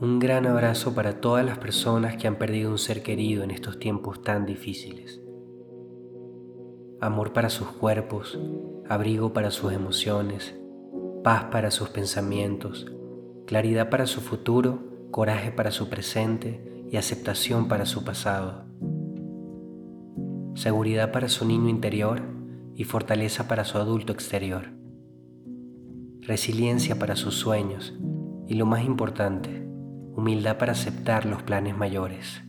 Un gran abrazo para todas las personas que han perdido un ser querido en estos tiempos tan difíciles. Amor para sus cuerpos, abrigo para sus emociones, paz para sus pensamientos, claridad para su futuro, coraje para su presente y aceptación para su pasado. Seguridad para su niño interior y fortaleza para su adulto exterior. Resiliencia para sus sueños y lo más importante, humildad para aceptar los planes mayores.